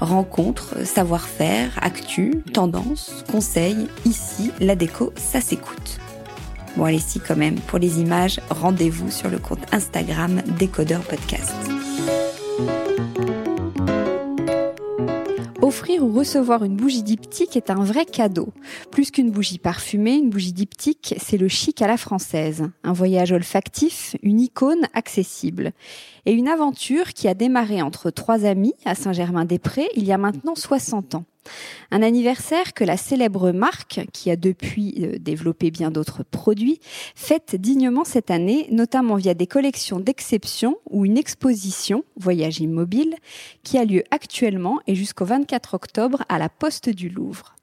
Rencontres, savoir-faire, actu, tendances, conseils, ici, la déco, ça s'écoute. Bon allez si quand même, pour les images, rendez-vous sur le compte Instagram Décodeur Podcast. Offrir ou recevoir une bougie diptyque est un vrai cadeau. Plus qu'une bougie parfumée, une bougie diptyque, c'est le chic à la française. Un voyage olfactif, une icône accessible. Et une aventure qui a démarré entre trois amis à Saint-Germain-des-Prés il y a maintenant 60 ans. Un anniversaire que la célèbre marque, qui a depuis euh, développé bien d'autres produits, fête dignement cette année, notamment via des collections d'exception ou une exposition, Voyage immobile, qui a lieu actuellement et jusqu'au 24 octobre à la Poste du Louvre.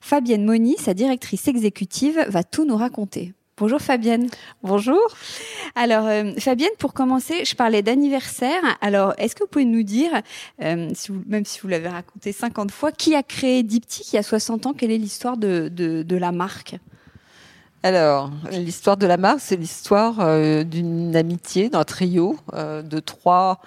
Fabienne Moni, sa directrice exécutive, va tout nous raconter. Bonjour Fabienne. Bonjour. Alors euh, Fabienne, pour commencer, je parlais d'anniversaire. Alors est-ce que vous pouvez nous dire, euh, même si vous l'avez raconté 50 fois, qui a créé Diptyque il y a 60 ans? Quelle est l'histoire de, de, la marque? Alors, l'histoire de la marque, c'est l'histoire euh, d'une amitié, d'un trio de trois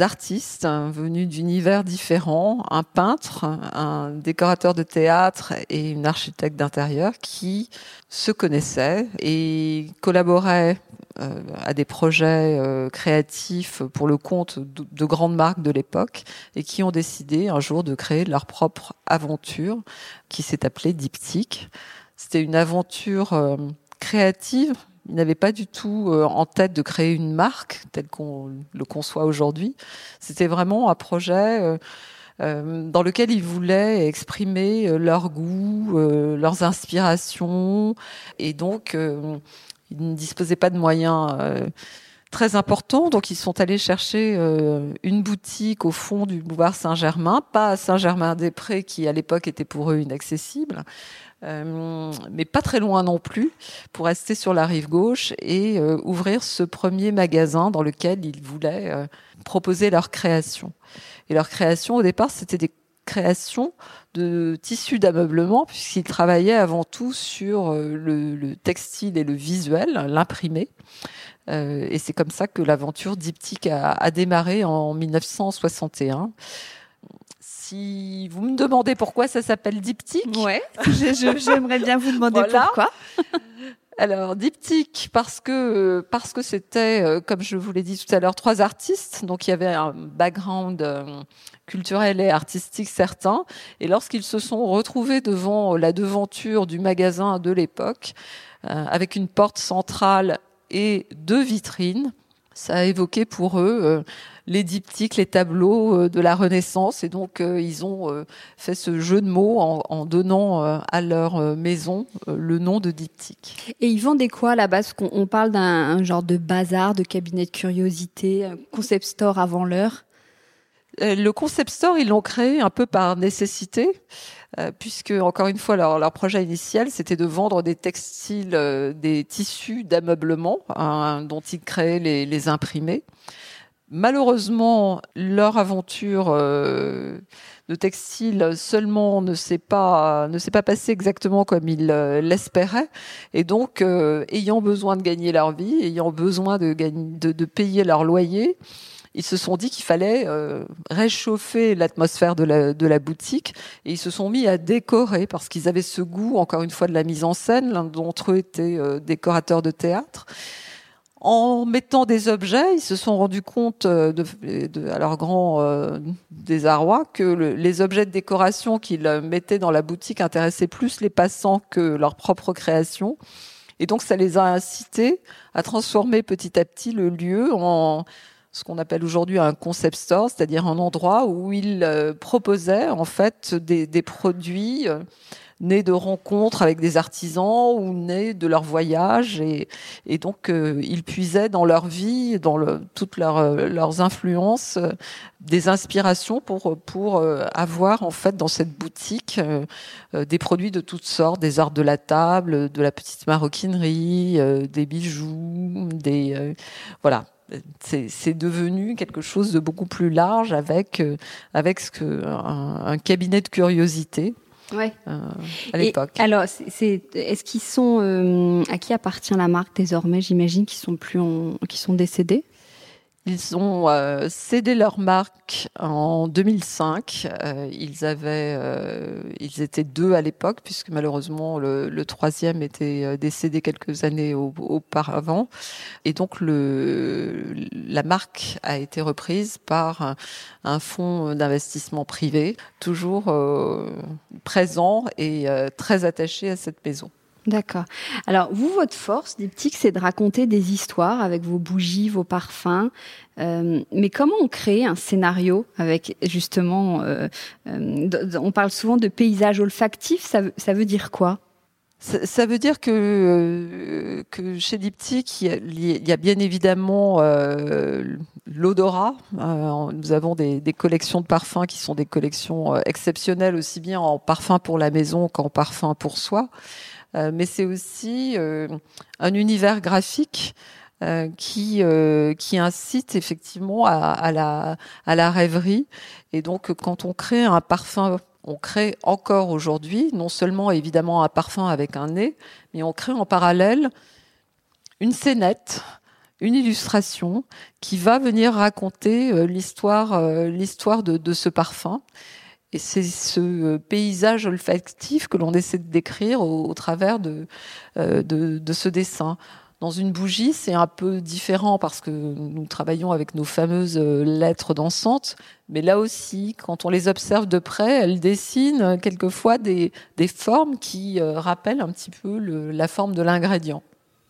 artistes hein, venus d'univers différents, un peintre, un décorateur de théâtre et une architecte d'intérieur qui se connaissaient et collaboraient euh, à des projets euh, créatifs pour le compte de, grandes marques de l'époque et qui ont décidé un jour de créer leur propre aventure qui s'est appelée Diptyque. C'était une aventure euh, créative il n'avait pas du tout euh, en tête de créer une marque telle qu'on le conçoit aujourd'hui. C'était vraiment un projet euh, dans lequel ils voulaient exprimer leur goût, leurs inspirations, et donc ils ne disposaient pas de moyens très importants. Donc ils sont allés chercher une boutique au fond du boulevard Saint-Germain, pas à Saint-Germain-des-Prés qui à l'époque était pour eux inaccessible, euh, mais pas très loin non plus, pour rester sur la rive gauche et euh, ouvrir ce premier magasin dans lequel ils voulaient euh, proposer leur création. Et leur création, au départ, c'était des créations de tissus d'ameublement, puisqu'ils travaillaient avant tout sur le, le, textile et le visuel, l'imprimé. et c'est comme ça que l'aventure diptyque a démarré en 1961 si vous me demandez pourquoi ça s'appelle diptyque, ouais, j'aimerais bien vous demander pourquoi. Alors diptyque parce que parce que c'était euh, comme je vous l'ai dit tout à l'heure trois artistes. Donc il y avait un background euh, culturel et artistique certain. Et lorsqu'ils se sont retrouvés devant la devanture du magasin de l'époque euh, avec une porte centrale et deux vitrines ça a évoqué pour eux les diptyques, les tableaux de la Renaissance. Et donc, ils ont fait ce jeu de mots en, donnant à leur maison le nom de diptyque. Et ils vendaient quoi à la base on parle d'un genre de bazar, de cabinet de curiosité, concept store avant l'heure Le concept store, ils l'ont créé un peu par nécessité. Euh, puisque encore une fois leur, leur projet initial c'était de vendre des textiles, euh, des tissus d'ameublement hein, dont ils créaient les, les, imprimés. Malheureusement, leur aventure euh, de textile seulement ne s'est pas ne s'est pas passée exactement comme ils l'espéraient, et donc ayant besoin de gagner leur vie, ayant besoin de, de, de payer leur loyer ils se sont dit qu'il fallait euh, réchauffer l'atmosphère de la, de la boutique et ils se sont mis à décorer parce qu'ils avaient ce goût, encore une fois, de la mise en scène. L'un d'entre eux était euh, décorateur de théâtre. En mettant des objets, ils se sont rendus compte, euh, de, à leur grand désarroi, que les objets de décoration qu'ils mettaient dans la boutique intéressaient plus les passants que leur propre création. Et donc, ça les a incités à transformer petit à petit le lieu en ce qu'on appelle aujourd'hui un concept store, c'est-à-dire un endroit où ils euh, proposaient en fait des, des produits euh, nés de rencontres avec des artisans ou nés de leur voyage et, et donc euh, ils puisaient dans leur vie, dans le, toutes leurs, leurs influences, des inspirations pour pour avoir en fait dans cette boutique des produits de toutes sortes, des arts de la table, de la petite maroquinerie, des bijoux, des voilà c'est devenu quelque chose de beaucoup plus large avec euh, avec ce que un, cabinet de curiosité. Ouais. Euh, à l'époque. Alors, c'est est-ce qu'ils sont euh, à qui appartient la marque désormais? J'imagine qu'ils sont plus en, qu'ils sont décédés. Ils ont euh, cédé leur marque en 2005. Euh, ils avaient, euh, ils étaient deux à l'époque, puisque malheureusement le, le troisième était décédé quelques années auparavant. Et donc le, la marque a été reprise par un, un fonds d'investissement privé, toujours présent et très attaché à cette maison. D'accord. Alors, vous, votre force, Diptyque, c'est de raconter des histoires avec vos bougies, vos parfums. Euh, mais comment on crée un scénario avec, justement, euh, euh, on parle souvent de paysage olfactif, ça, veut dire quoi? Ça, veut dire que, que chez Diptyque, il y, a, bien évidemment l'odorat. nous avons des, des, collections de parfums qui sont des collections exceptionnelles, aussi bien en parfum pour la maison qu'en parfum pour soi. Euh, mais c'est aussi euh, un univers graphique euh, qui qui incite effectivement à, à, la à la rêverie. Et donc quand on crée un parfum on crée encore aujourd'hui non seulement évidemment un parfum avec un nez mais on crée en parallèle une scénette une illustration qui va venir raconter l'histoire l'histoire de, de ce parfum et c'est ce euh, paysage olfactif que l'on essaie de décrire au, travers de, euh, de, ce dessin. Dans une bougie, c'est un peu différent parce que nous travaillons avec nos fameuses euh, lettres dansantes, mais là aussi, quand on les observe de près, elles dessinent quelquefois des, formes qui rappellent un petit peu la forme de l'ingrédient.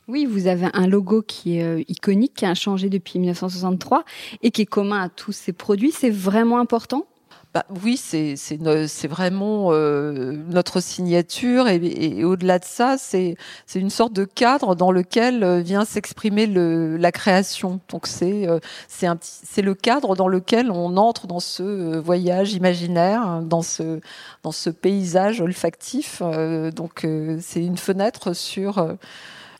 Oui, vous avez un logo qui est iconique, qui a changé depuis 1963 et qui est commun à tous ces produits. C'est vraiment important? Bah, oui, c'est vraiment euh, notre signature et, au-delà de ça, c'est une sorte de cadre dans lequel euh, vient s'exprimer le la création. Donc c'est euh, c'est le cadre dans lequel on entre dans ce voyage imaginaire, dans ce dans ce paysage olfactif. donc c'est une fenêtre sur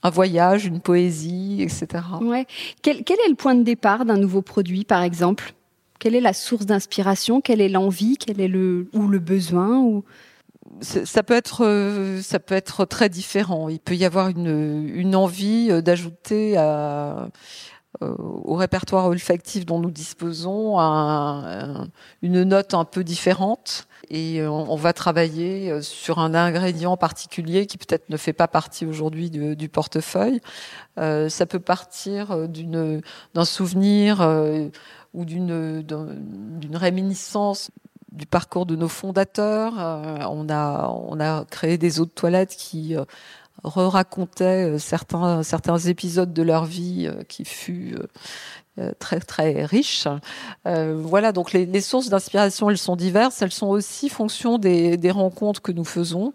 un voyage, une poésie, etc. Ouais. Quel, quel est le point de départ d'un nouveau produit, par exemple? Quelle est la source d'inspiration Quelle est l'envie Quel est le ou le besoin ou ça peut être euh, ça peut être très différent. Il peut y avoir une, une envie euh, d'ajouter à, euh, au répertoire olfactif dont nous disposons un, une note un peu différente et on, va travailler sur un ingrédient particulier qui peut-être ne fait pas partie aujourd'hui du, portefeuille. Ça peut partir d'une d'un souvenir ou d'une réminiscence du parcours de nos fondateurs. Euh, on a on a créé des eaux de toilette qui euh, re-racontaient certains, certains épisodes de leur vie qui fut très très riche. voilà, donc les, les sources d'inspiration, elles sont diverses. Elles sont aussi fonction des, des rencontres que nous faisons.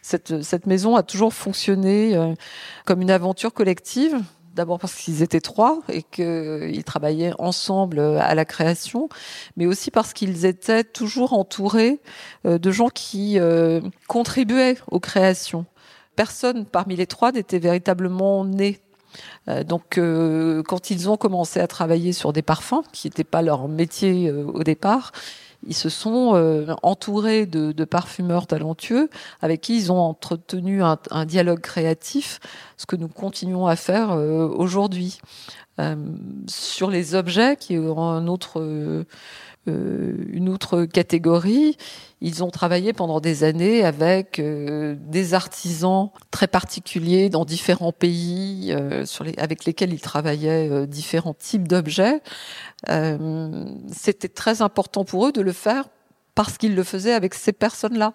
Cette, cette maison a toujours fonctionné comme une aventure collective. D'abord parce qu'ils étaient trois et qu'ils travaillaient ensemble à la création, mais aussi parce qu'ils étaient toujours entourés euh, de gens qui euh, contribuaient aux créations. Personne parmi les trois n'était véritablement né euh, donc, quand ils ont commencé à travailler sur des parfums, qui n'était pas leur métier au départ, ils se sont euh, entourés de, de, parfumeurs talentueux avec qui ils ont entretenu un, un dialogue créatif, ce que nous continuons à faire euh, aujourd'hui. Euh, sur les objets, qui est un autre, euh, une autre catégorie, ils ont travaillé pendant des années avec des artisans très particuliers dans différents pays, sur les, avec lesquels ils travaillaient différents types d'objets. Euh, c'était très important pour eux de le faire parce qu'ils le faisaient avec ces personnes-là.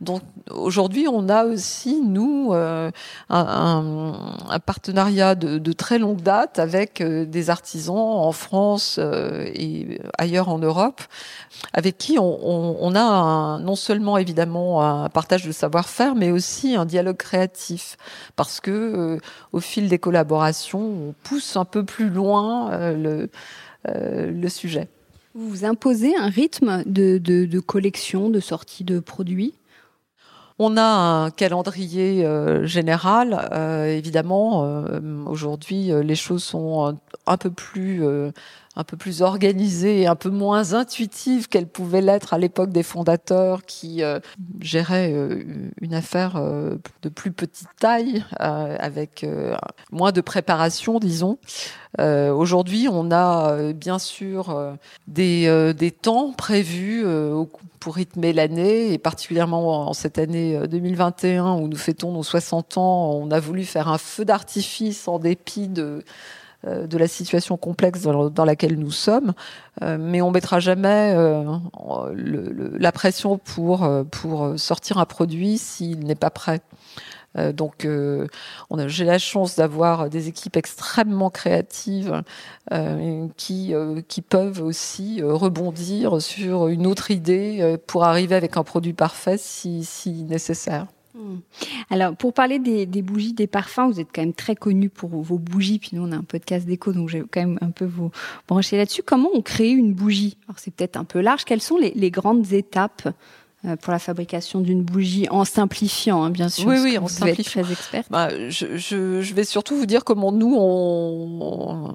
Donc aujourd'hui, on a aussi, nous, euh, un, un, partenariat de, de, très longue date avec euh, des artisans en France euh, et ailleurs en Europe, avec qui on, on, on a un, non seulement évidemment un partage de savoir-faire, mais aussi un dialogue créatif, parce que euh, au fil des collaborations, on pousse un peu plus loin le euh, le sujet. Vous imposez un rythme de, de, collection, de sortie de produits? On a un calendrier euh, général. Euh, évidemment, euh, aujourd'hui, les choses sont un peu plus un peu plus organisée et un peu moins intuitive qu'elle pouvait l'être à l'époque des fondateurs qui euh, géraient euh, une affaire euh, de plus petite taille, avec moins de préparation, disons. Aujourd'hui, on a bien sûr des, des temps prévus pour rythmer l'année, et particulièrement en cette année 2021 où nous fêtons nos 60 ans, on a voulu faire un feu d'artifice en dépit de de la situation complexe dans, laquelle nous sommes, euh, mais on mettra jamais euh, la pression pour pour sortir un produit s'il n'est pas prêt. donc, j'ai la chance d'avoir des équipes extrêmement créatives qui qui peuvent aussi rebondir sur une autre idée pour arriver avec un produit parfait si, si nécessaire. Hmm. Alors, pour parler des, des, bougies, des parfums, vous êtes quand même très connu pour vos bougies. Puis nous, on a un podcast d'écho, donc j'ai quand même un peu vous brancher là-dessus. Comment on crée une bougie? Alors, c'est peut-être un peu large. Quelles sont les, les grandes étapes euh, pour la fabrication d'une bougie en simplifiant, hein, bien sûr. Oui, oui, en simplifiant. Très expert. Bah, je, je, je, vais surtout vous dire comment nous, on, on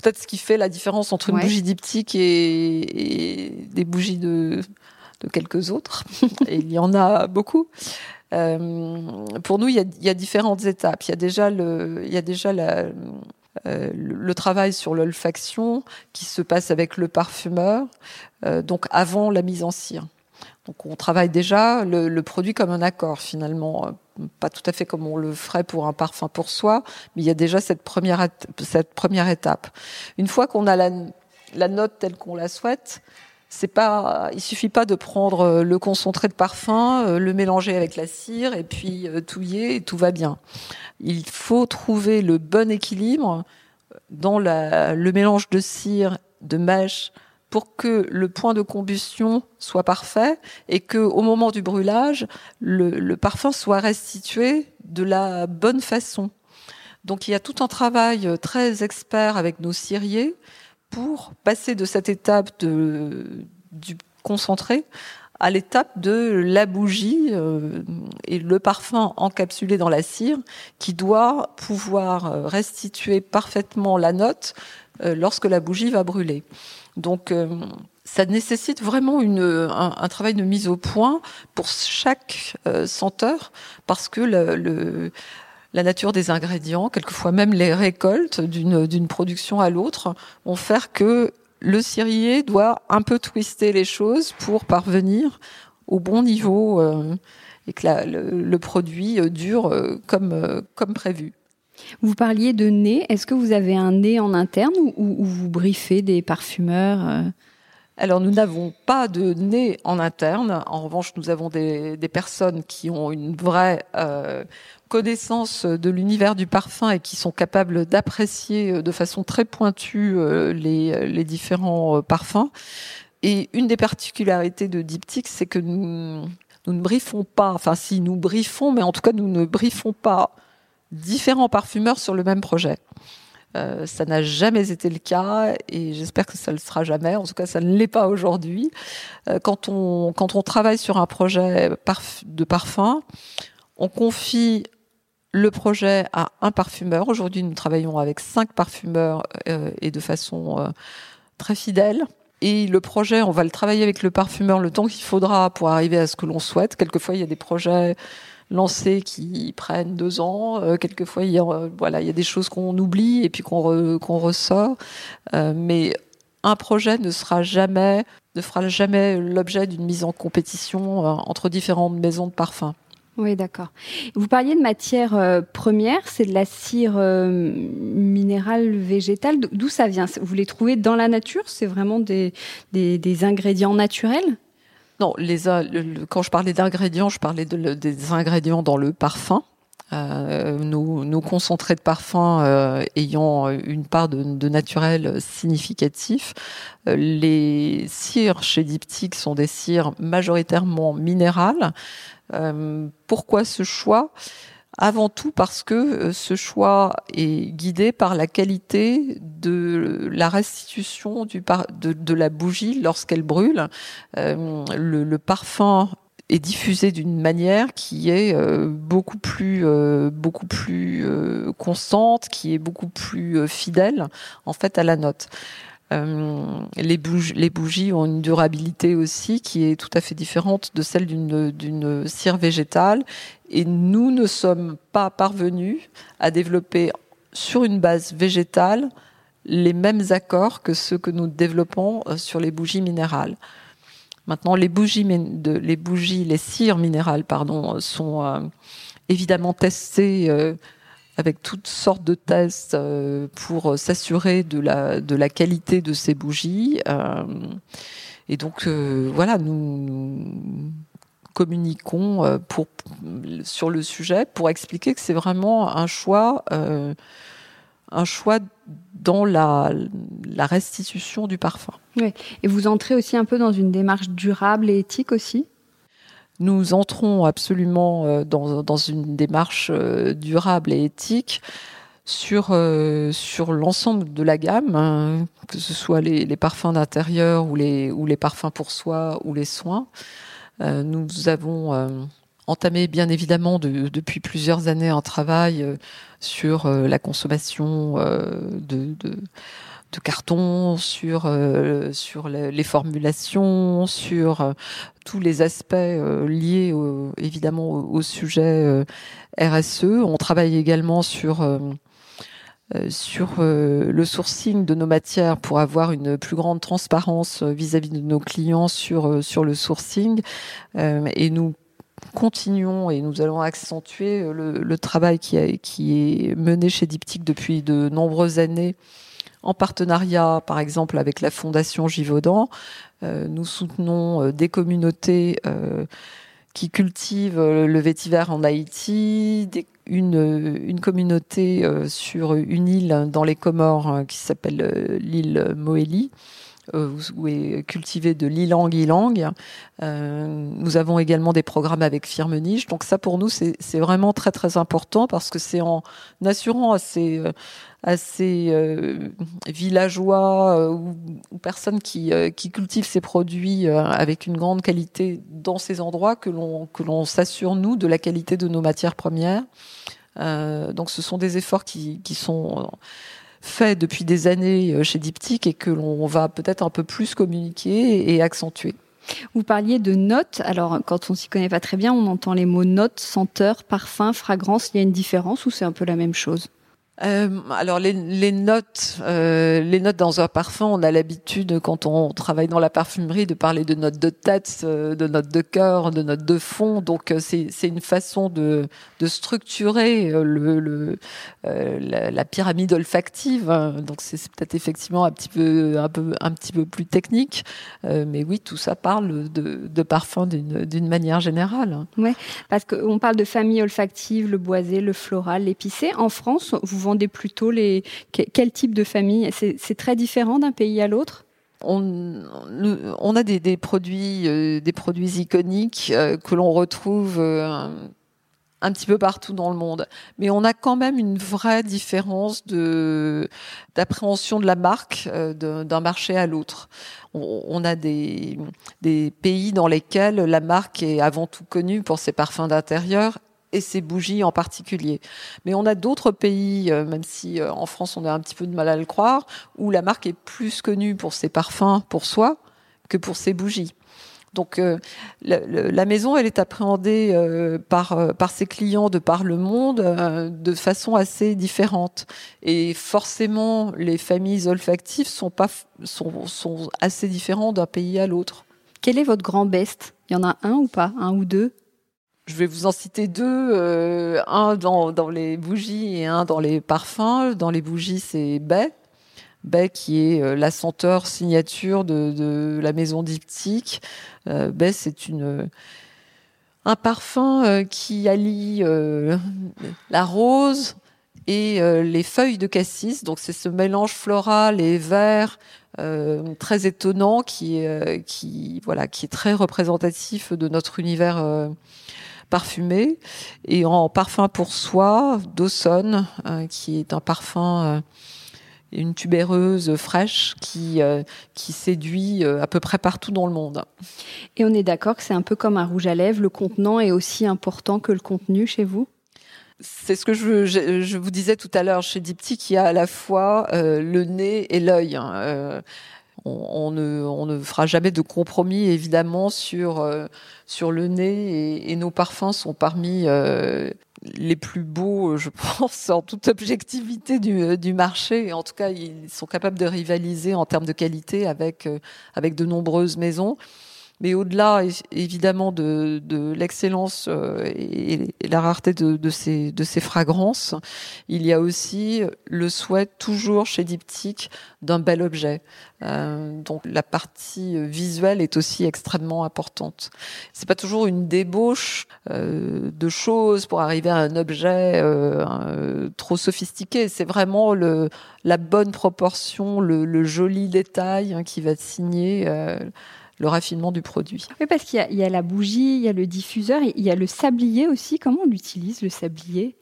peut-être ce qui fait la différence entre une ouais. bougie diptyque et, et, des bougies de, de quelques autres. et il y en a beaucoup. Euh, pour nous, il y, a, y, a, différentes étapes. Il y a déjà le, il y a déjà la, euh, travail sur l'olfaction qui se passe avec le parfumeur, euh, donc avant la mise en cire. Donc on travaille déjà le, le, produit comme un accord finalement, pas tout à fait comme on le ferait pour un parfum pour soi, mais il y a déjà cette première, cette première étape. Une fois qu'on a la, la note telle qu'on la souhaite, c'est pas, il suffit pas de prendre euh, le concentré de parfum, euh, le mélanger avec la cire et puis euh, touiller et tout va bien. Il faut trouver le bon équilibre dans la, le mélange de cire, de mèche, pour que le point de combustion soit parfait et que au moment du brûlage, le, le parfum soit restitué de la bonne façon. Donc il y a tout un travail très expert avec nos ciriers pour passer de cette étape de, du concentré à l'étape de la bougie euh, et le parfum encapsulé dans la cire qui doit pouvoir restituer parfaitement la note euh, lorsque la bougie va brûler. Donc euh, ça nécessite vraiment une, un, un, travail de mise au point pour chaque senteur parce que le, le la nature des ingrédients, quelquefois même les récoltes d'une production à l'autre, vont faire que le cirier doit un peu twister les choses pour parvenir au bon niveau euh, et que la, le, le, produit euh, dure euh, comme, euh, comme prévu. Vous parliez de nez. Est-ce que vous avez un nez en interne ou, ou vous briefez des parfumeurs alors nous n'avons pas de nez en interne. En revanche, nous avons des, personnes qui ont une vraie euh, connaissance de l'univers du parfum et qui sont capables d'apprécier euh, de façon très pointue euh, les, différents parfums. Et une des particularités de Diptyque, c'est que nous, ne briefons pas, enfin si nous briefons, mais en tout cas nous ne briefons pas différents parfumeurs sur le même projet. Euh, ça n'a jamais été le cas et j'espère que ça ne le sera jamais. En tout cas, ça ne l'est pas aujourd'hui. Euh, quand on travaille sur un projet de parfum, on confie le projet à un parfumeur. Aujourd'hui, nous travaillons avec cinq parfumeurs euh, et de façon très fidèle. Et le projet, on va le travailler avec le parfumeur le temps qu'il faudra pour arriver à ce que l'on souhaite. Quelquefois, il y a des projets lancés qui prennent deux ans. Euh, quelquefois, il y, a, voilà, il y a des choses qu'on oublie et puis qu'on ressort. Euh, mais un projet ne sera jamais, ne fera jamais l'objet d'une mise en compétition euh, entre différentes maisons de parfums. Oui, d'accord. Vous parliez de matière première, c'est de la cire minérale végétale. D'où ça vient? Vous les trouvez dans la nature? C'est vraiment des, des, ingrédients naturels? Non, quand je parlais d'ingrédients, je parlais de, des ingrédients dans le parfum. Euh, nos, concentrés de parfum euh, ayant une part de, naturel significatif. Euh, les cires chez Diptyque sont des cires majoritairement minérales. Pourquoi ce choix? Avant tout parce que euh, ce choix est guidé par la qualité de la restitution de, la bougie lorsqu'elle brûle. Euh, le, parfum est diffusé d'une manière qui est euh, beaucoup plus beaucoup plus constante, qui est beaucoup plus fidèle en fait à la note. Les, bougies, les bougies ont une durabilité aussi qui est tout à fait différente de celle d'une cire végétale et nous ne sommes pas parvenus à développer sur une base végétale les mêmes accords que ceux que nous développons euh, sur les bougies minérales. Maintenant, les bougies, les bougies, les cires minérales, pardon, sont euh, évidemment testées euh, avec toutes sortes de tests pour s'assurer de la, de la qualité de ces bougies. et donc, voilà, nous communiquons euh, pour, sur le sujet pour expliquer que c'est vraiment un choix, euh, un choix dans la, la, restitution du parfum. Oui. Et vous entrez aussi un peu dans une démarche durable et éthique aussi? Nous entrons absolument euh, dans, une démarche durable et éthique sur, sur l'ensemble de la gamme, hein, que ce soit les, parfums d'intérieur ou les, parfums pour soi ou les soins. Euh, nous avons euh, entamé bien évidemment depuis plusieurs années un travail euh, sur la consommation de, carton, sur sur les formulations, sur tous les aspects liés évidemment au, sujet RSE. On travaille également sur euh, sur euh, le sourcing de nos matières pour avoir une plus grande transparence euh, vis-à-vis de nos clients sur sur le sourcing et nous continuons et nous allons accentuer le, travail qui, qui est mené chez Diptyque depuis de nombreuses années en partenariat, par exemple, avec la Fondation Givaudan. nous soutenons des communautés qui cultivent le vétiver en Haïti, une, une communauté euh, sur une île dans les Comores hein, qui s'appelle euh, l'île Moélie euh, où est cultivé de l'ilang-ilang. nous avons également des programmes avec Firmenich. Donc ça, pour nous, c'est vraiment très très important parce que c'est en assurant à ces, à ces villageois ou, personnes qui, qui cultivent ces produits avec une grande qualité dans ces endroits que l'on que l'on s'assure nous de la qualité de nos matières premières. Euh, donc ce sont des efforts qui, qui sont faits depuis des années euh, chez Diptyque et que l'on va peut-être un peu plus communiquer et accentuer. Vous parliez de notes. Alors, quand on s'y connaît pas très bien, on entend les mots notes, senteur, parfum, fragrance. Il y a une différence ou c'est un peu la même chose? Euh, alors les, les notes, euh, les notes dans un parfum, on a l'habitude quand on travaille dans la parfumerie de parler de notes de tête, euh, de notes de cœur, de notes de fond. Donc euh, c'est c'est une façon de de structurer euh, le, le la, la, pyramide olfactive. Donc c'est peut-être effectivement un petit peu un peu un petit peu plus technique, mais oui tout ça parle de de parfum d'une d'une manière générale. Ouais, parce qu'on parle de famille olfactive, le boisé, le floral, l'épicé. En France, vous plutôt les quel type de famille? C'est très différent d'un pays à l'autre? On, on, a des, des produits, euh, des produits iconiques euh, que l'on retrouve euh, un petit peu partout dans le monde, mais on a quand même une vraie différence de d'appréhension de la marque d'un marché à l'autre. On, on, a des, des pays dans lesquels la marque est avant tout connue pour ses parfums d'intérieur et ses bougies en particulier. Mais on a d'autres pays, euh, même si euh, en France on a un petit peu de mal à le croire, où la marque est plus connue pour ses parfums pour soi que pour ses bougies. Donc euh, la, maison, elle est appréhendée euh, par par ses clients de par le monde de façon assez différente. Et forcément, les familles olfactives sont pas sont sont assez différents d'un pays à l'autre. Quel est votre grand best? Il y en a un ou pas? Un ou deux? Je vais vous en citer deux, euh, un dans, les bougies et un dans les parfums. Dans les bougies, c'est Bay. Bay qui est euh, la senteur signature de, la maison diptyque. Euh, c'est un parfum euh, qui allie la rose et les feuilles de cassis. Donc c'est ce mélange floral et vert très étonnant qui, qui voilà qui est très représentatif de notre univers parfumé. Et en parfum pour soi, Dawson, euh, qui est un parfum euh, une tubéreuse fraîche qui, euh, qui séduit à peu près partout dans le monde. Et on est d'accord que c'est un peu comme un rouge à lèvres, le contenant est aussi important que le contenu chez vous? C'est ce que je, je, je, vous disais tout à l'heure chez Diptyque, il y a à la fois le nez et l'œil. Hein on, ne, fera jamais de compromis évidemment sur euh, sur le nez et, nos parfums sont parmi euh, les plus beaux, je pense, en toute objectivité du, marché. En tout cas, ils sont capables de rivaliser en termes de qualité avec euh, avec de nombreuses maisons. Mais au-delà, évidemment, de, de l'excellence euh, et, la rareté de, de, ces, de ces fragrances, il y a aussi le souhait, toujours chez Diptyque, d'un bel objet. Euh, donc la partie visuelle est aussi extrêmement importante. C'est pas toujours une débauche euh, de choses pour arriver à un objet euh, trop sophistiqué. C'est vraiment le, la bonne proportion, le, le joli détail hein, qui va signer euh, le raffinement du produit. Oui, parce qu'il y, y, a la bougie, il y a le diffuseur, il y a le sablier aussi. Comment on l'utilise, le sablier?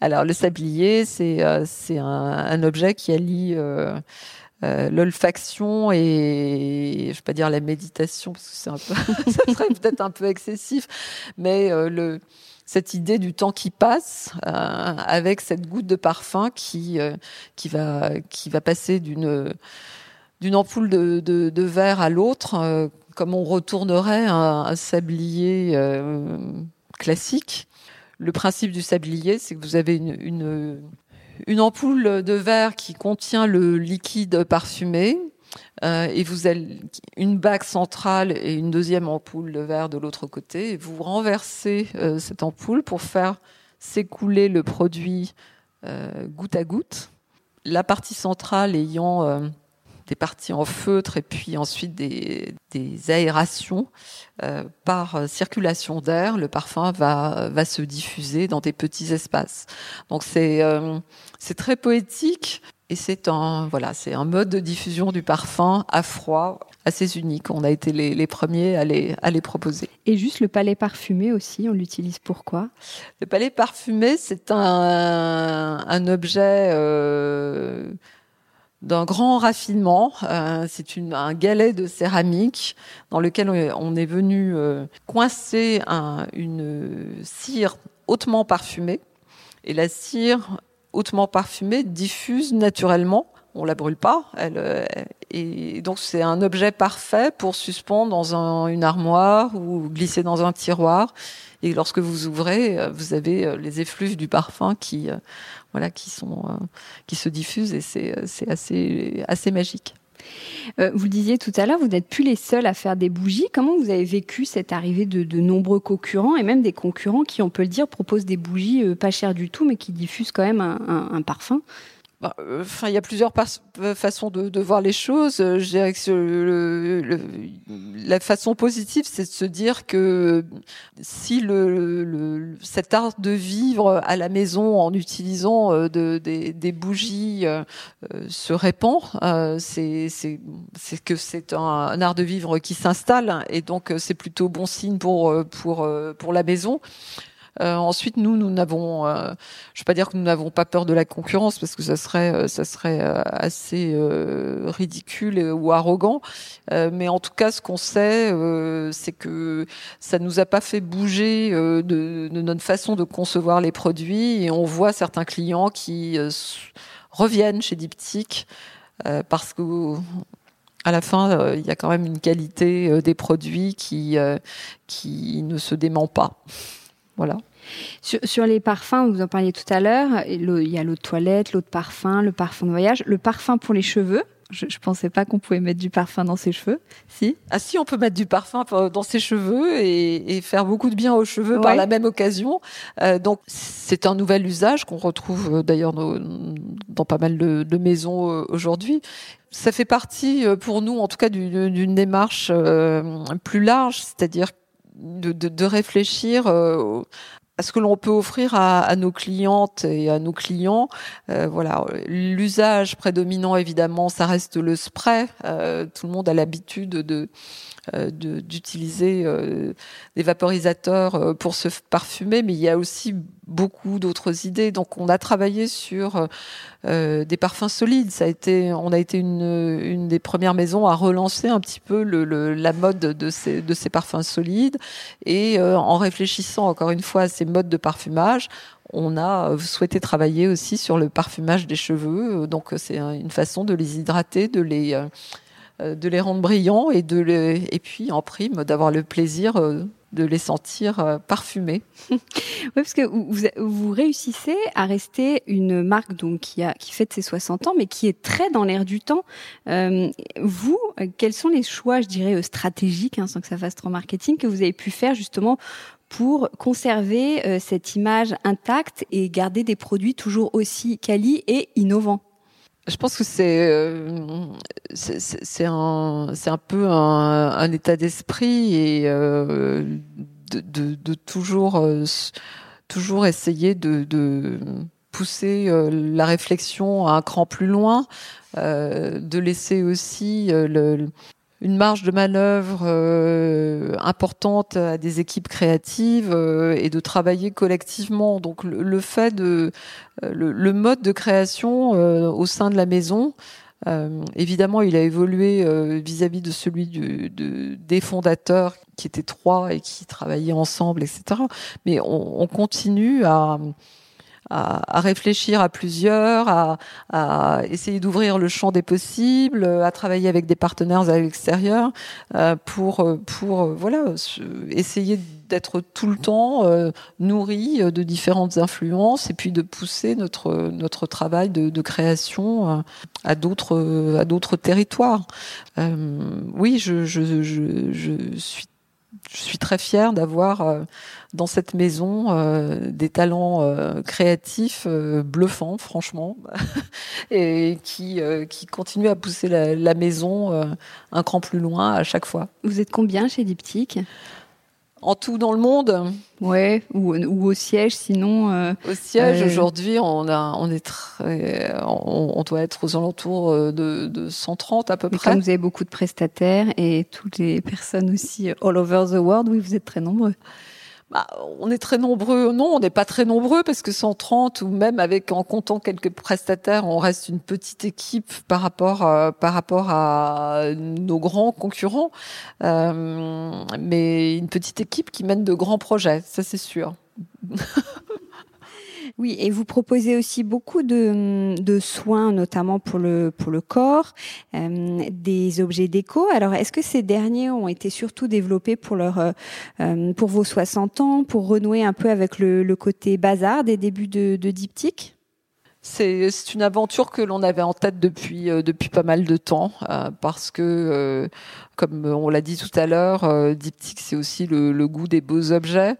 Alors, le sablier, c'est euh, un, un, objet qui allie euh, euh, l'olfaction et, je vais pas dire la méditation, parce que c'est un peu, ça serait peut-être un peu excessif, mais euh, le cette idée du temps qui passe euh, avec cette goutte de parfum qui qui va qui va passer d'une d'une ampoule de, verre à l'autre, euh, comme on retournerait un, sablier euh, classique. Le principe du sablier, c'est que vous avez une, ampoule de verre qui contient le liquide parfumé. Euh, et vous avez une bague centrale et une deuxième ampoule de verre de l'autre côté. Et vous renversez euh, cette ampoule pour faire s'écouler le produit euh, goutte à goutte. La partie centrale ayant des parties en feutre et puis ensuite des, des aérations euh, par circulation d'air, le parfum va, va se diffuser dans des petits espaces. Donc c'est euh, c'est très poétique et c'est un voilà c'est un mode de diffusion du parfum à froid assez unique. On a été les, les premiers à les, à les proposer. Et juste le palais parfumé aussi, on l'utilise pourquoi Le palais parfumé, c'est un, un objet euh, d'un grand raffinement. Euh, c'est un galet de céramique dans lequel on est venu euh, coincer un, une cire hautement parfumée. Et la cire hautement parfumée diffuse naturellement on la brûle pas. Elle, et donc c'est un objet parfait pour suspendre dans une armoire ou glisser dans un tiroir. Et lorsque vous ouvrez, vous avez les effluves du parfum qui, voilà, qui sont, qui se diffusent et c'est assez, assez magique. Euh, vous le disiez tout à l'heure, vous n'êtes plus les seuls à faire des bougies. Comment vous avez vécu cette arrivée de, nombreux concurrents et même des concurrents qui, on peut le dire, proposent des bougies euh, pas chères du tout, mais qui diffusent quand même un parfum? Bah, euh, enfin, il y a plusieurs euh, façons de, de, voir les choses. Euh, je dirais que le, le, la façon positive, c'est de se dire que si le, cet art de vivre à la maison en utilisant de, des, des, bougies se répand, c'est que c'est un, un, art de vivre qui s'installe et donc c'est plutôt bon signe pour pour pour la maison. Euh, ensuite, nous, nous n'avons, euh, je vais pas dire que nous n'avons pas peur de la concurrence parce que ça serait, euh, ça serait assez ridicule ou arrogant. mais en tout cas, ce qu'on sait, c'est que ça nous a pas fait bouger de, de, notre façon de concevoir les produits et on voit certains clients qui reviennent chez Diptyque parce que à la fin, il y a quand même une qualité des produits qui, qui ne se dément pas. Voilà. Sur, les parfums, vous en parliez tout à l'heure, il y a l'eau de toilette, l'eau de parfum, le parfum de voyage, le parfum pour les cheveux. Je, ne pensais pas qu'on pouvait mettre du parfum dans ses cheveux. Si Ah si, on peut mettre du parfum dans ses cheveux et, faire beaucoup de bien aux cheveux par la même occasion. Euh, donc c'est un nouvel usage qu'on retrouve euh, d'ailleurs dans pas mal de, maisons euh, aujourd'hui. Ça fait partie pour nous, en tout cas, d'une démarche plus large, c'est-à-dire de, de, de, réfléchir euh, à ce que l'on peut offrir à, à, nos clientes et à nos clients. Euh, voilà, l'usage prédominant évidemment, ça reste le spray. Euh, tout le monde a l'habitude de d'utiliser euh, des vaporisateurs euh, pour se parfumer, mais il y a aussi beaucoup d'autres idées. Donc, on a travaillé sur des parfums solides. Ça a été, on a été une, des premières maisons à relancer un petit peu la mode de ces, parfums solides. Et en réfléchissant encore une fois à ces modes de parfumage, on a souhaité travailler aussi sur le parfumage des cheveux. Donc, c'est une façon de les hydrater, de les euh, de les rendre brillants et de les, et puis en prime d'avoir le plaisir euh, de les sentir euh, parfumés. oui, parce que vous, vous, réussissez à rester une marque donc qui a qui fête ses 60 ans, mais qui est très dans l'air du temps. vous, quels sont les choix, je dirais, stratégiques, hein, sans que ça fasse trop marketing, que vous avez pu faire justement pour conserver cette image intacte et garder des produits toujours aussi quali et innovants? Je pense que c'est euh, c'est un c'est un peu un, état d'esprit et euh, de, toujours euh, toujours essayer de, pousser la réflexion à un cran plus loin, de laisser aussi le, une marge de manœuvre euh, importante à des équipes créatives euh, et de travailler collectivement. Donc le, fait de euh, le, mode de création au sein de la maison, évidemment, il a évolué vis-à-vis de celui des fondateurs qui étaient trois et qui travaillaient ensemble, etc. Mais on continue à à, réfléchir à plusieurs, à, à essayer d'ouvrir le champ des possibles, à travailler avec des partenaires à l'extérieur euh, pour pour euh, voilà essayer d'être tout le temps euh, nourri de différentes influences et puis de pousser notre notre travail de, de création à d'autres à d'autres territoires. oui, je, je, je, je suis je suis très fière d'avoir euh, dans cette maison euh, des talents euh, créatifs bluffants, franchement, et qui, continuent à pousser la, la maison un cran plus loin à chaque fois. Vous êtes combien chez Diptyque? En tout dans le monde. Ouais, ou, ou au siège, sinon. Euh, au siège, euh, aujourd'hui, on a, on est très, on, on, doit être aux alentours euh, de, de 130 à peu Mais près. Comme vous avez beaucoup de prestataires et toutes les personnes aussi all over the world, oui, vous êtes très nombreux. Bah, on est très nombreux. Non, on n'est pas très nombreux parce que 130 ou même avec en comptant quelques prestataires, on reste une petite équipe par rapport euh, par rapport à nos grands concurrents. Euh, mais une petite équipe qui mène de grands projets, ça c'est sûr. Oui, et vous proposez aussi beaucoup de, de soins, notamment pour le, pour le corps, euh, des objets déco. Alors, est-ce que ces derniers ont été surtout développés pour, leur, euh, euh pour vos 60 ans, pour renouer un peu avec le, le côté bazar des débuts de, de diptyque? C'est une aventure que l'on avait en tête depuis depuis pas mal de temps parce que comme on l'a dit tout à l'heure, diptyque c'est aussi le, le, goût des beaux objets.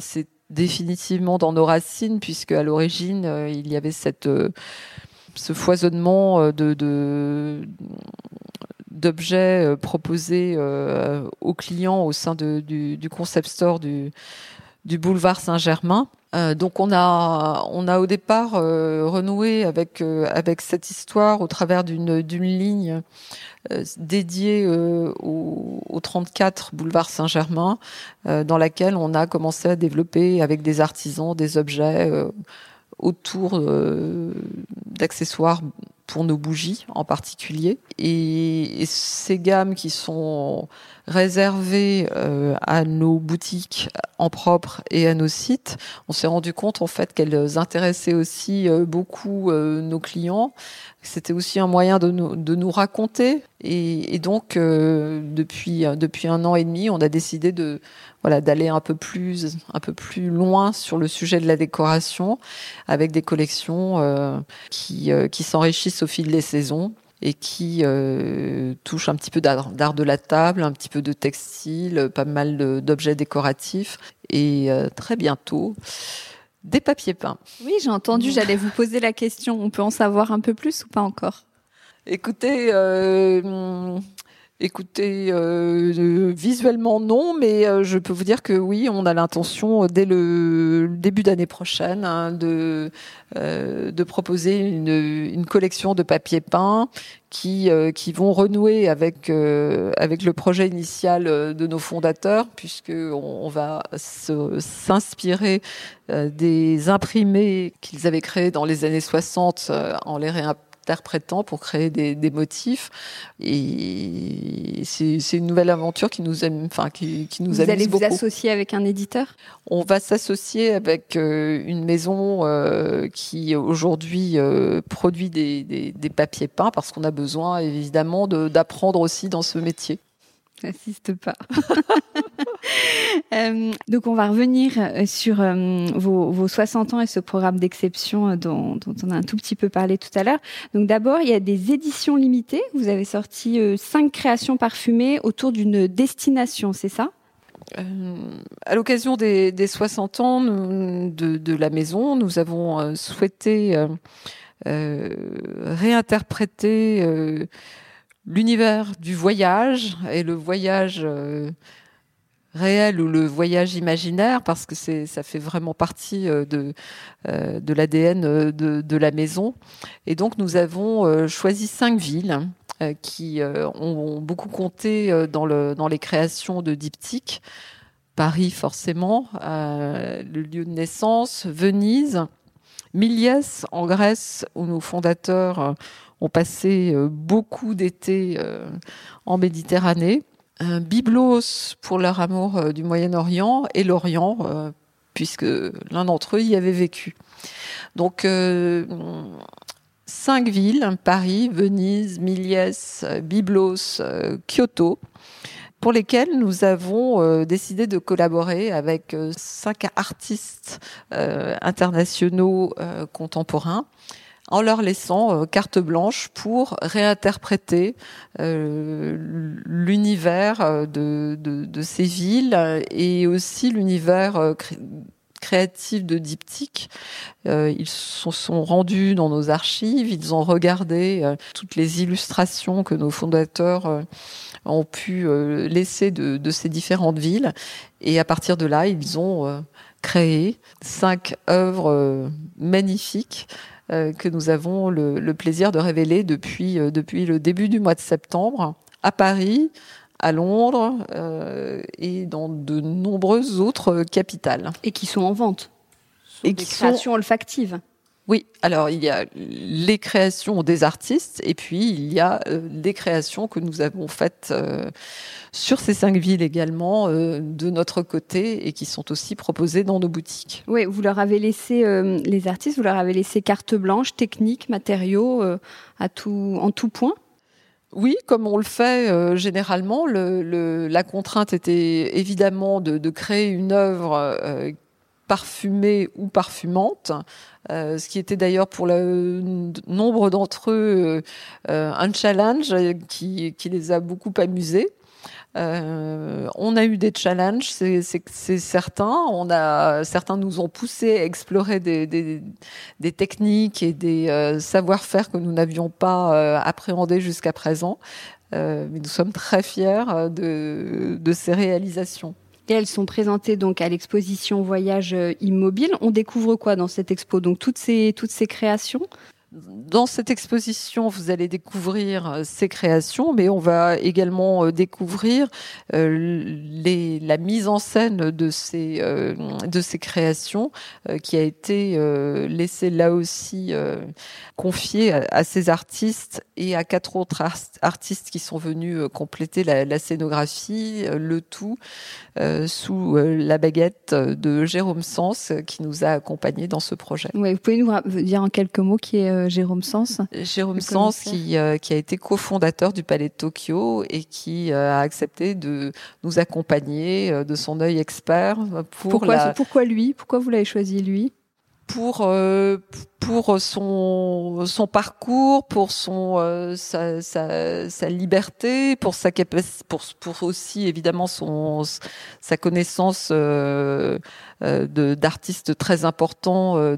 c'est définitivement dans nos racines puisque à l'origine il y avait cette ce foisonnement de, d'objets proposés aux clients au sein du, du concept store du du boulevard Saint-Germain. Euh, donc on a au départ euh, renoué avec euh, avec cette histoire au travers d'une d'une ligne dédiée au, au, 34 boulevard Saint-Germain dans laquelle on a commencé à développer avec des artisans des objets autour d'accessoires pour nos bougies en particulier. Et, ces gammes qui sont réservées euh, à nos boutiques en propre et à nos sites, on s'est rendu compte en fait qu'elles intéressaient aussi euh, beaucoup euh, nos clients. C'était aussi un moyen de nous, de nous raconter. Et, et donc, depuis, depuis un an et demi, on a décidé de voilà d'aller un peu plus un peu plus loin sur le sujet de la décoration avec des collections euh, qui euh, qui s'enrichissent au fil des saisons et qui euh, touchent un petit peu d'art de la table, un petit peu de textile, pas mal d'objets décoratifs et très bientôt des papiers peints. Oui, j'ai entendu, j'allais vous poser la question. On peut en savoir un peu plus ou pas encore? Écoutez, Écoutez, euh, visuellement non, mais euh, je peux vous dire que oui, on a l'intention euh, dès le début d'année prochaine hein, de proposer une, collection de papier peint qui vont renouer avec le projet initial de nos fondateurs, puisque on, va s'inspirer des imprimés qu'ils avaient créés dans les années 60 en les réimprimant interprétant pour créer des, des motifs. Et c'est une nouvelle aventure qui nous aime, enfin qui, qui nous vous allez vous associer avec un éditeur? On va s'associer avec euh, une maison euh, qui aujourd'hui euh, produit des, des, des, papiers peints parce qu'on a besoin évidemment d'apprendre aussi dans ce métier. N'insiste pas. Euh, donc on va revenir euh, sur euh, vos, vos, 60 ans et ce programme d'exception dont, on a un tout petit peu parlé tout à l'heure. Donc d'abord, il y a des éditions limitées. Vous avez sorti cinq créations parfumées autour d'une destination, c'est ça? À l'occasion des, des, 60 ans de, la maison, nous avons souhaité réinterpréter l'univers du voyage et le voyage euh, réel ou le voyage imaginaire parce que ça fait vraiment partie euh, de euh, de l'ADN de, de, la maison. Et donc nous avons choisi cinq villes qui ont, beaucoup compté dans le dans les créations de diptyque Paris forcément le lieu de naissance Venise Miliès en Grèce où nos fondateurs ont passé euh, beaucoup d'été euh, en Méditerranée. Byblos pour leur amour euh, du Moyen-Orient et l'Orient, puisque l'un d'entre eux y avait vécu. Donc, cinq villes, Paris, Venise, Miliès, Byblos, Kyoto, pour lesquelles nous avons décidé de collaborer avec cinq artistes internationaux contemporains en leur laissant euh, carte blanche pour réinterpréter euh, l'univers euh, de, ces villes et aussi l'univers créatif de diptyque. ils se sont rendus dans nos archives, ils ont regardé toutes les illustrations que nos fondateurs ont pu laisser de, de, ces différentes villes. Et à partir de là, ils ont créé cinq œuvres magnifiques que nous avons le, plaisir de révéler depuis, euh, depuis le début du mois de septembre à Paris, à Londres euh, et dans de nombreuses autres capitales. Et qui sont en vente. Et qui créations sont... olfactives. Oui, alors il y a les créations des artistes et puis il y a des créations que nous avons faites sur ces cinq villes également de notre côté et qui sont aussi proposées dans nos boutiques. Oui, vous leur avez laissé les artistes, vous leur avez laissé carte blanche, technique, matériaux, à tout, en tout point? Oui, comme on le fait euh, généralement, le, la contrainte était évidemment de, de créer une œuvre euh, parfumée ou parfumante, euh, ce qui était d'ailleurs pour le nombre d'entre eux un challenge qui, qui les a beaucoup amusés. Euh, on a eu des challenges, c'est certain. On a certains nous ont poussé à explorer des, des, des techniques et des euh, savoir-faire que nous n'avions pas euh, appréhendés jusqu'à présent. Euh, mais nous sommes très fiers de, de ces réalisations. Et elles sont présentées donc à l'exposition Voyage Immobile. On découvre quoi dans cette expo? Donc toutes ces toutes ces créations? Dans cette exposition, vous allez découvrir euh, ces créations, mais on va également euh, découvrir euh, les, la mise en scène de ces, de ces créations qui a été laissée là aussi confiée à, ces artistes et à quatre autres artistes qui sont venus compléter la, scénographie, le tout sous la baguette de Jérôme Sens qui nous a accompagnés dans ce projet. Oui, vous pouvez nous dire en quelques mots qui est Jérôme Sens Jérôme Sens qui, euh, qui a été cofondateur du Palais de Tokyo et qui euh, a accepté de nous accompagner de son œil expert pour pourquoi, pourquoi lui? Pourquoi vous l'avez choisi lui? Pour pour son son parcours, pour son sa, sa, sa, liberté, pour sa capacité, pour pour aussi évidemment son sa connaissance euh, euh, d'artistes très importants euh,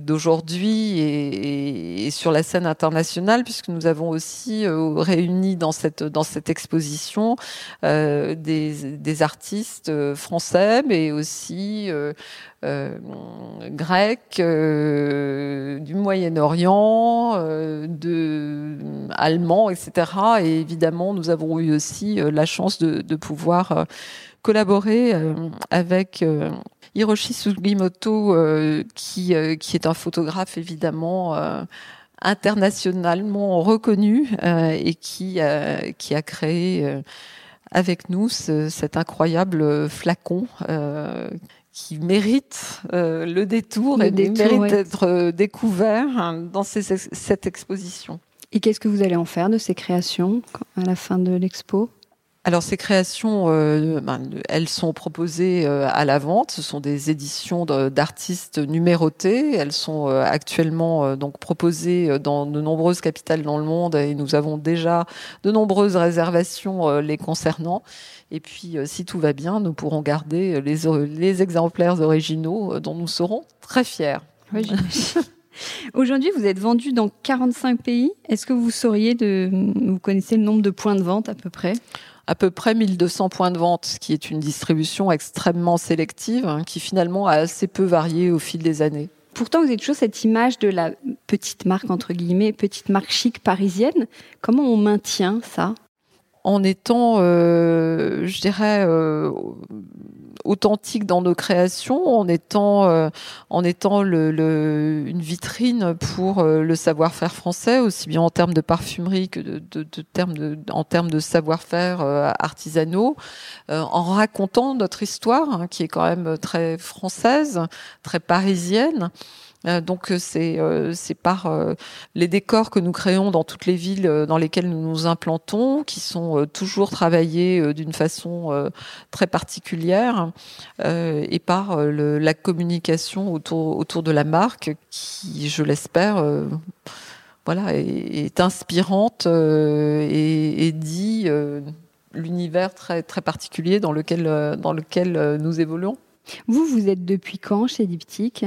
d'aujourd'hui et, et, sur la scène internationale, puisque nous avons aussi euh, réuni dans cette dans cette exposition des, des artistes français, mais aussi grecs, du Moyen-Orient, de allemands, etc. Et évidemment, nous avons eu aussi la chance de, pouvoir collaborer avec Hiroshi Sugimoto, euh, qui, euh, est un photographe évidemment euh, internationalement reconnu et qui, qui a créé avec nous cet incroyable flacon qui mérite le détour et mérite d'être découvert dans cette exposition. Et qu'est-ce que vous allez en faire de ces créations à la fin de l'expo? Alors ces créations, euh, ben, elles sont proposées euh, à la vente. Ce sont des éditions d'artistes numérotés. Elles sont euh, actuellement donc proposées dans de nombreuses capitales dans le monde et nous avons déjà de nombreuses réservations les concernant. Et puis, si tout va bien, nous pourrons garder les, exemplaires originaux dont nous serons très fiers. Aujourd'hui, vous êtes vendu dans 45 pays. Est-ce que vous sauriez de, vous connaissez le nombre de points de vente à peu près? À peu près 1200 points de vente, ce qui est une distribution extrêmement sélective, hein, qui finalement a assez peu varié au fil des années. Pourtant, vous avez toujours cette image de la petite marque, entre guillemets, petite marque chic parisienne. Comment on maintient ça? En étant, euh, je dirais, euh, authentique dans nos créations, en étant, euh, en étant le, le, une vitrine pour euh, le savoir-faire français, aussi bien en termes de parfumerie que de, de, de termes de, en termes de savoir-faire euh, artisanaux, en racontant notre histoire, hein, qui est quand même très française, très parisienne. Euh, donc euh, c'est euh, c'est par les décors que nous créons dans toutes les villes dans lesquelles nous nous implantons, qui sont toujours travaillés d'une façon très particulière, et par la communication autour de la marque, qui, je l'espère, voilà, est, inspirante et, dit l'univers très particulier dans lequel nous évoluons. Vous, vous êtes depuis quand chez Diptyque?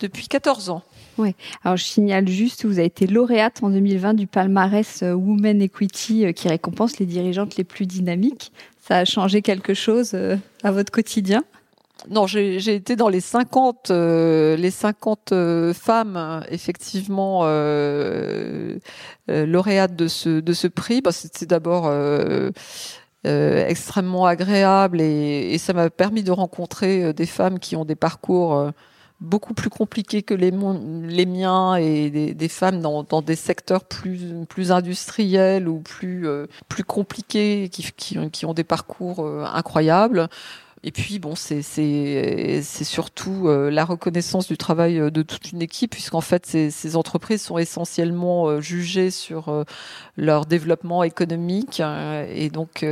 Depuis 14 ans. Oui. Alors je signale juste, vous avez été lauréate en 2020 du palmarès euh, Women Equity euh, qui récompense les dirigeantes les plus dynamiques. Ça a changé quelque chose euh, à votre quotidien? Non, j'ai été dans les 50, les 50 femmes effectivement lauréates de ce de ce prix. Bah, C'était d'abord extrêmement agréable et, et ça m'a permis de rencontrer des femmes qui ont des parcours beaucoup plus compliqués que les, les miens et des, des femmes dans, dans, des secteurs plus, plus industriels ou plus, euh, plus compliqués, qui, qui, qui, ont des parcours euh, incroyables. Et puis, bon, c'est surtout euh, la reconnaissance du travail euh, de toute une équipe, puisqu'en fait, ces, ces, entreprises sont essentiellement euh, jugées sur leur développement économique. et donc,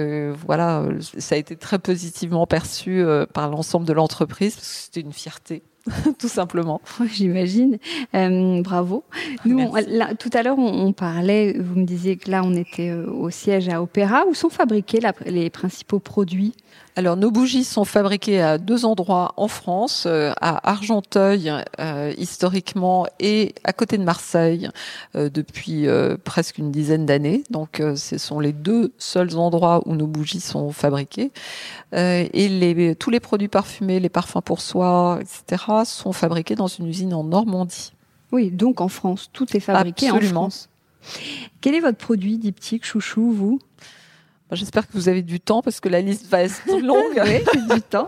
voilà, ça a été très positivement perçu par l'ensemble de l'entreprise, parce que c'était une fierté. tout simplement. J'imagine. Euh, bravo. Nous, tout à l'heure, on, parlait, vous me disiez que là, on était au siège à Opéra. Où sont fabriqués les principaux produits? Alors nos bougies sont fabriquées à deux endroits en France, euh, à Argenteuil euh, historiquement et à côté de Marseille euh, depuis presque une dizaine d'années. Donc ce sont les deux seuls endroits où nos bougies sont fabriquées. et les, tous les produits parfumés, les parfums pour soi, etc. sont fabriqués dans une usine en Normandie. Oui, donc en France, tout est fabriqué en France. Quel est votre produit diptyque chouchou, vous? J'espère que vous avez du temps parce que la liste va être longue. oui, du temps.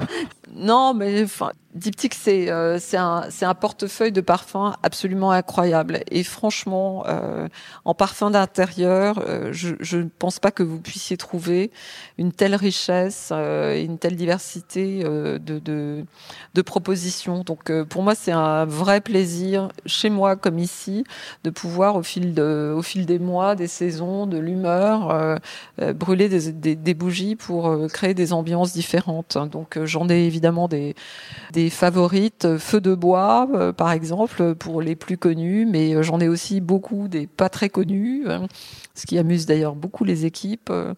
Non, mais enfin, Diptyque, c'est euh, un, un portefeuille de parfums absolument incroyable. Et franchement, euh, en parfum d'intérieur, euh, je, ne pense pas que vous puissiez trouver une telle richesse et une telle diversité de, de, de, propositions. Donc pour moi, c'est un vrai plaisir, chez moi comme ici, de pouvoir au fil, de, au fil des mois, des saisons, de l'humeur, brûler des, des, des, bougies pour créer des ambiances différentes. Donc j'en ai évidemment des, des favorites, Feu de bois euh, par exemple pour les plus connus, mais euh, j'en ai aussi beaucoup des pas très connus, hein, ce qui amuse d'ailleurs beaucoup les équipes. Euh,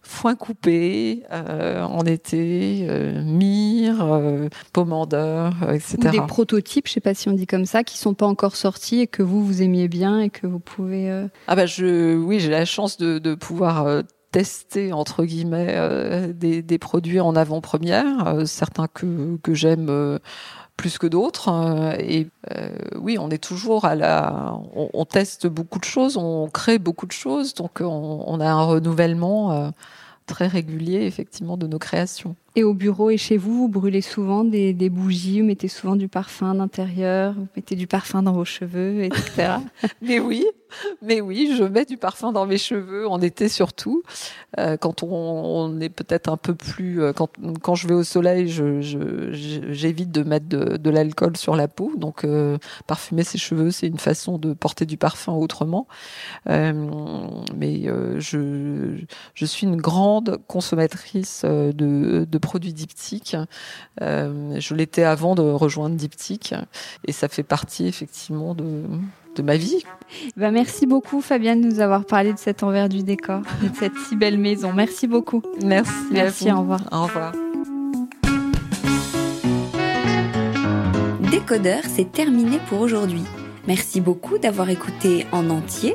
foin coupé en été, euh, euh, pommandeur, etc. Ou des prototypes, je sais pas si on dit comme ça, qui sont pas encore sortis et que vous vous aimiez bien et que vous pouvez. Ah bah je, oui, j'ai la chance de, de pouvoir tester entre guillemets euh, des, produits en avant-première, euh, certains que, j'aime euh, plus que d'autres. et oui, on est toujours à la, on, on, teste beaucoup de choses, on crée beaucoup de choses, donc on, on a un renouvellement très régulier effectivement de nos créations. Et au bureau et chez vous, vous brûlez souvent des, bougies, vous mettez souvent du parfum d'intérieur, vous mettez du parfum dans vos cheveux, etc. Mais oui, mais oui, je mets du parfum dans mes cheveux en été surtout. Euh, quand on, est peut-être un peu plus, euh, quand, quand je vais au soleil, je, j'évite de mettre de, de l'alcool sur la peau. Donc euh, parfumer ses cheveux, c'est une façon de porter du parfum autrement. Mais je, je suis une grande consommatrice de, de produits diptyques. je l'étais avant de rejoindre Diptyque et ça fait partie effectivement de de ma vie. Ben merci beaucoup Fabienne de nous avoir parlé de cet envers du décor, de cette si belle maison. Merci beaucoup. Merci. Merci, au revoir. Au revoir. Décodeur, c'est terminé pour aujourd'hui. Merci beaucoup d'avoir écouté en entier.